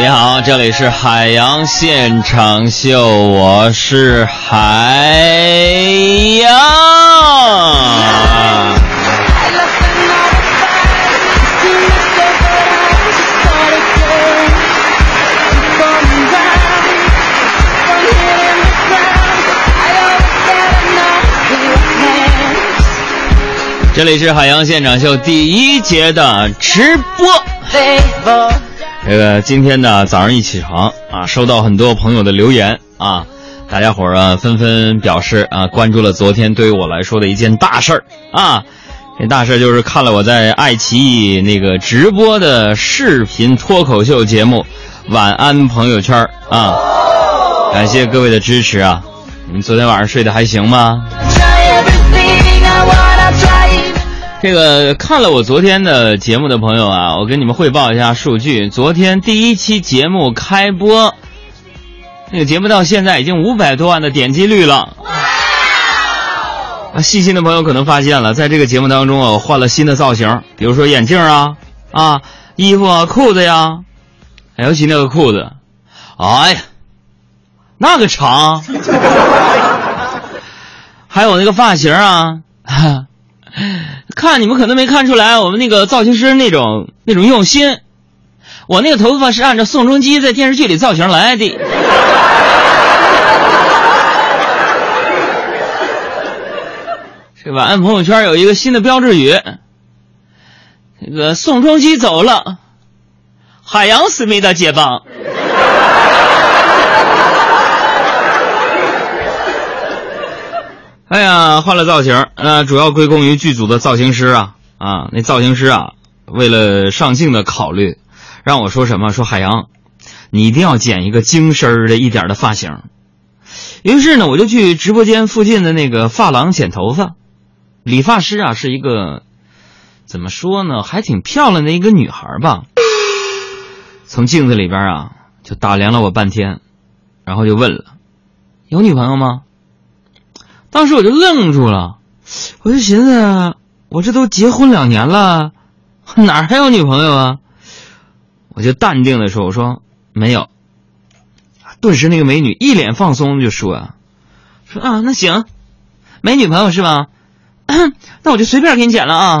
你好，这里是海洋现场秀，我是海洋。这里是海洋现场秀第一节的直播。这个今天呢，早上一起床啊，收到很多朋友的留言啊，大家伙儿啊纷纷表示啊，关注了昨天对于我来说的一件大事儿啊。这大事就是看了我在爱奇艺那个直播的视频脱口秀节目《晚安朋友圈》啊，感谢各位的支持啊！你们昨天晚上睡得还行吗？这个看了我昨天的节目的朋友啊，我跟你们汇报一下数据。昨天第一期节目开播，那个节目到现在已经五百多万的点击率了。啊，细心的朋友可能发现了，在这个节目当中啊，我换了新的造型，比如说眼镜啊，啊，衣服啊，裤子呀，尤其那个裤子，哎呀，那个长，还有那个发型啊。看你们可能没看出来，我们那个造型师那种那种用心。我那个头发是按照宋仲基在电视剧里造型来的。这晚安朋友圈有一个新的标志语，那个宋仲基走了，海洋思密达解放。哎呀，换了造型，呃，主要归功于剧组的造型师啊啊，那造型师啊，为了上镜的考虑，让我说什么？说海洋，你一定要剪一个精身的一点的发型。于是呢，我就去直播间附近的那个发廊剪头发，理发师啊是一个，怎么说呢，还挺漂亮的一个女孩吧。从镜子里边啊，就打量了我半天，然后就问了：“有女朋友吗？”当时我就愣住了，我就寻思，我这都结婚两年了，哪还有女朋友啊？我就淡定的说：“我说没有。”顿时那个美女一脸放松，就说：“啊，说啊，那行，没女朋友是吧？那我就随便给你剪了啊。”